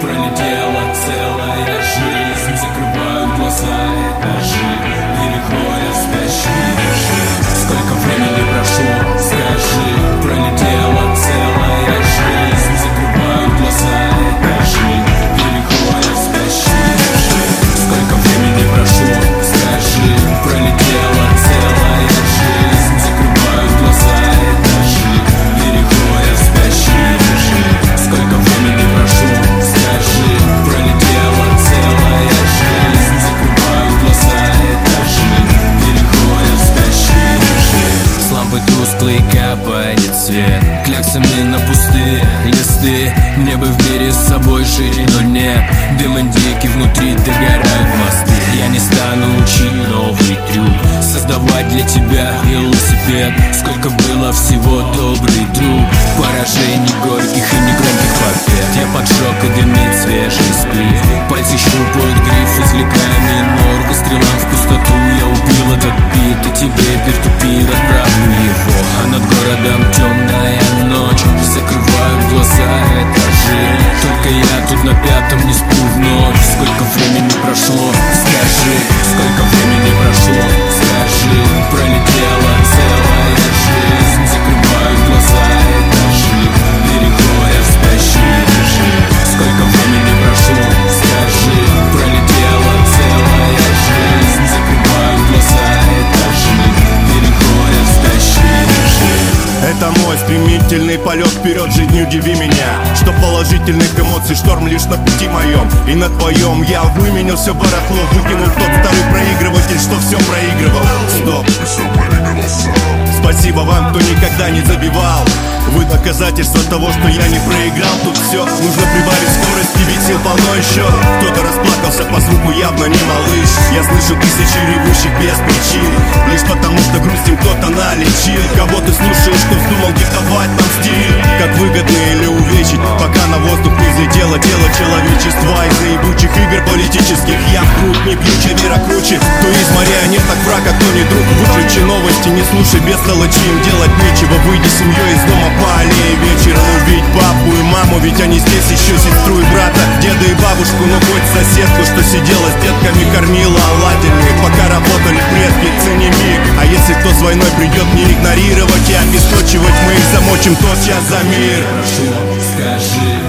brilliant, dear. Капает свет. Кляксами на пустые листы. Мне бы в мире с собой жить, но нет. Дым индейки внутри догорают мосты. Я не стану учить новый трюк. Создавать для тебя велосипед. Сколько было всего добрый друг. Поражений горьких и негромких побед. Я поджег и дымит свежий сплив городом темная ночь Закрывают глаза этажи Только я тут на пятом не сплю стремительный полет вперед, жизнь удиви меня. Что положительных эмоций шторм лишь на пути моем. И на твоем я выменил все барахло Выкинул тот старый проигрыватель, что все проигрывал. Стоп. Спасибо вам, кто никогда не забивал. Вы доказательство того, что я не проиграл все, нужно прибавить скорости, ведь сил полно еще Кто-то расплакался по звуку, явно не малыш. Я слышу тысячи ревущих без причин. Лишь потому, что грустим кто-то налечил. Кого ты слушаешь, кто вздумал диктовать нам стиль? Как выгодно или увечить, пока на воздух не взлетело Дело человечества? Из-за ебучих игр политических Я в пруд не пью, чем мира круче. Кто из марионеток а кто не друг. Выключи новости, не слушай бестолочи Им делать нечего, выйди семьей из дома по аллее ведь они здесь еще сестру и брата Деда и бабушку, ну хоть соседку, что сидела с детками Кормила оладьями, пока работали предки, цени миг А если кто с войной придет, не игнорировать и обесточивать Мы их замочим. Тот час за мир. Прошло, скажи,